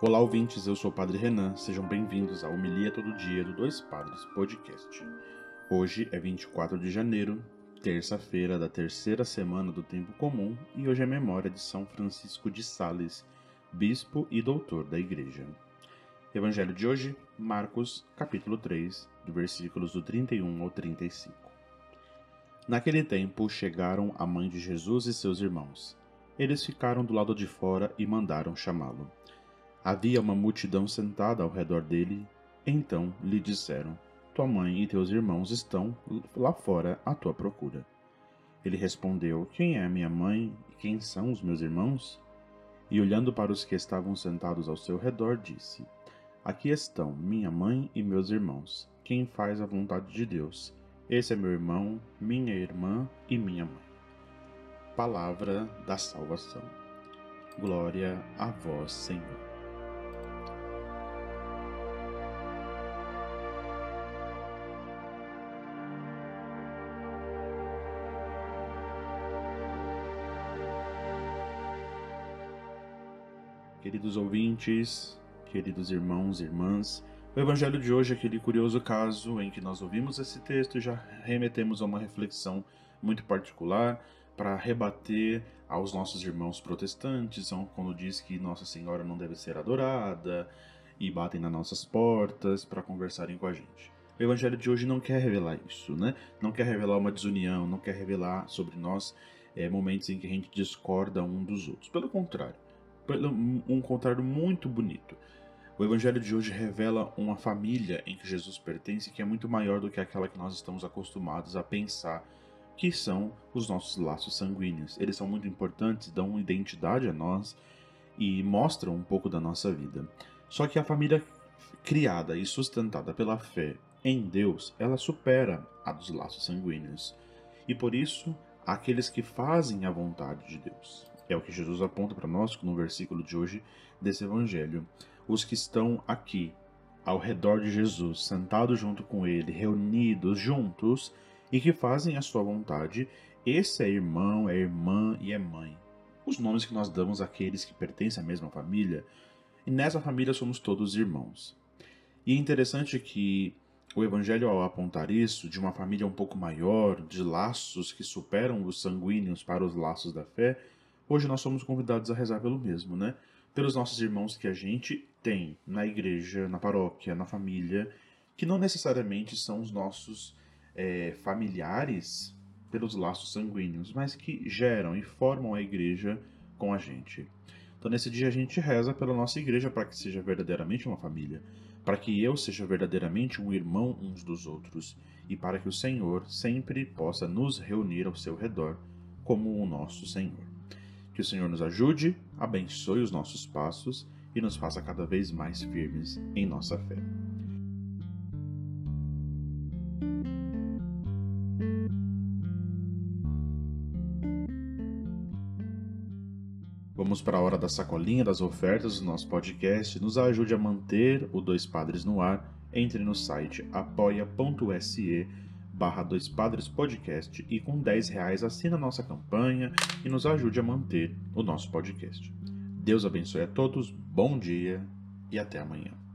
Olá, ouvintes, eu sou o Padre Renan, sejam bem-vindos à Homilia Todo Dia do Dois Padres Podcast. Hoje é 24 de janeiro, terça-feira da terceira semana do Tempo Comum, e hoje é memória de São Francisco de Sales, bispo e doutor da Igreja. Evangelho de hoje, Marcos, capítulo 3, do versículos do 31 ao 35. Naquele tempo chegaram a mãe de Jesus e seus irmãos eles ficaram do lado de fora e mandaram chamá-lo. Havia uma multidão sentada ao redor dele. Então lhe disseram: Tua mãe e teus irmãos estão lá fora à tua procura. Ele respondeu: Quem é minha mãe e quem são os meus irmãos? E olhando para os que estavam sentados ao seu redor, disse: Aqui estão minha mãe e meus irmãos. Quem faz a vontade de Deus? Esse é meu irmão, minha irmã e minha mãe palavra da salvação. Glória a vós, Senhor. Queridos ouvintes, queridos irmãos e irmãs, o evangelho de hoje é aquele curioso caso em que nós ouvimos esse texto e já remetemos a uma reflexão muito particular para rebater aos nossos irmãos protestantes, quando diz que Nossa Senhora não deve ser adorada e batem nas nossas portas para conversarem com a gente. O evangelho de hoje não quer revelar isso, né? Não quer revelar uma desunião, não quer revelar sobre nós é, momentos em que a gente discorda um dos outros. Pelo contrário, um contrário muito bonito. O evangelho de hoje revela uma família em que Jesus pertence que é muito maior do que aquela que nós estamos acostumados a pensar que são os nossos laços sanguíneos. Eles são muito importantes, dão identidade a nós e mostram um pouco da nossa vida. Só que a família criada e sustentada pela fé em Deus, ela supera a dos laços sanguíneos. E por isso, aqueles que fazem a vontade de Deus. É o que Jesus aponta para nós no versículo de hoje desse evangelho. Os que estão aqui, ao redor de Jesus, sentados junto com ele, reunidos juntos, e que fazem a sua vontade. Esse é irmão, é irmã e é mãe. Os nomes que nós damos àqueles que pertencem à mesma família, e nessa família somos todos irmãos. E é interessante que o Evangelho, ao apontar isso, de uma família um pouco maior, de laços que superam os sanguíneos para os laços da fé, hoje nós somos convidados a rezar pelo mesmo, né? Pelos nossos irmãos que a gente tem na igreja, na paróquia, na família, que não necessariamente são os nossos é, familiares pelos laços sanguíneos, mas que geram e formam a igreja com a gente. Então, nesse dia, a gente reza pela nossa igreja para que seja verdadeiramente uma família, para que eu seja verdadeiramente um irmão uns dos outros e para que o Senhor sempre possa nos reunir ao seu redor como o nosso Senhor. Que o Senhor nos ajude, abençoe os nossos passos e nos faça cada vez mais firmes em nossa fé. Vamos para a hora da sacolinha das ofertas do nosso podcast. Nos ajude a manter o Dois Padres no ar. Entre no site apoia.se barra Dois Padres Podcast e com 10 reais assina nossa campanha e nos ajude a manter o nosso podcast. Deus abençoe a todos, bom dia e até amanhã.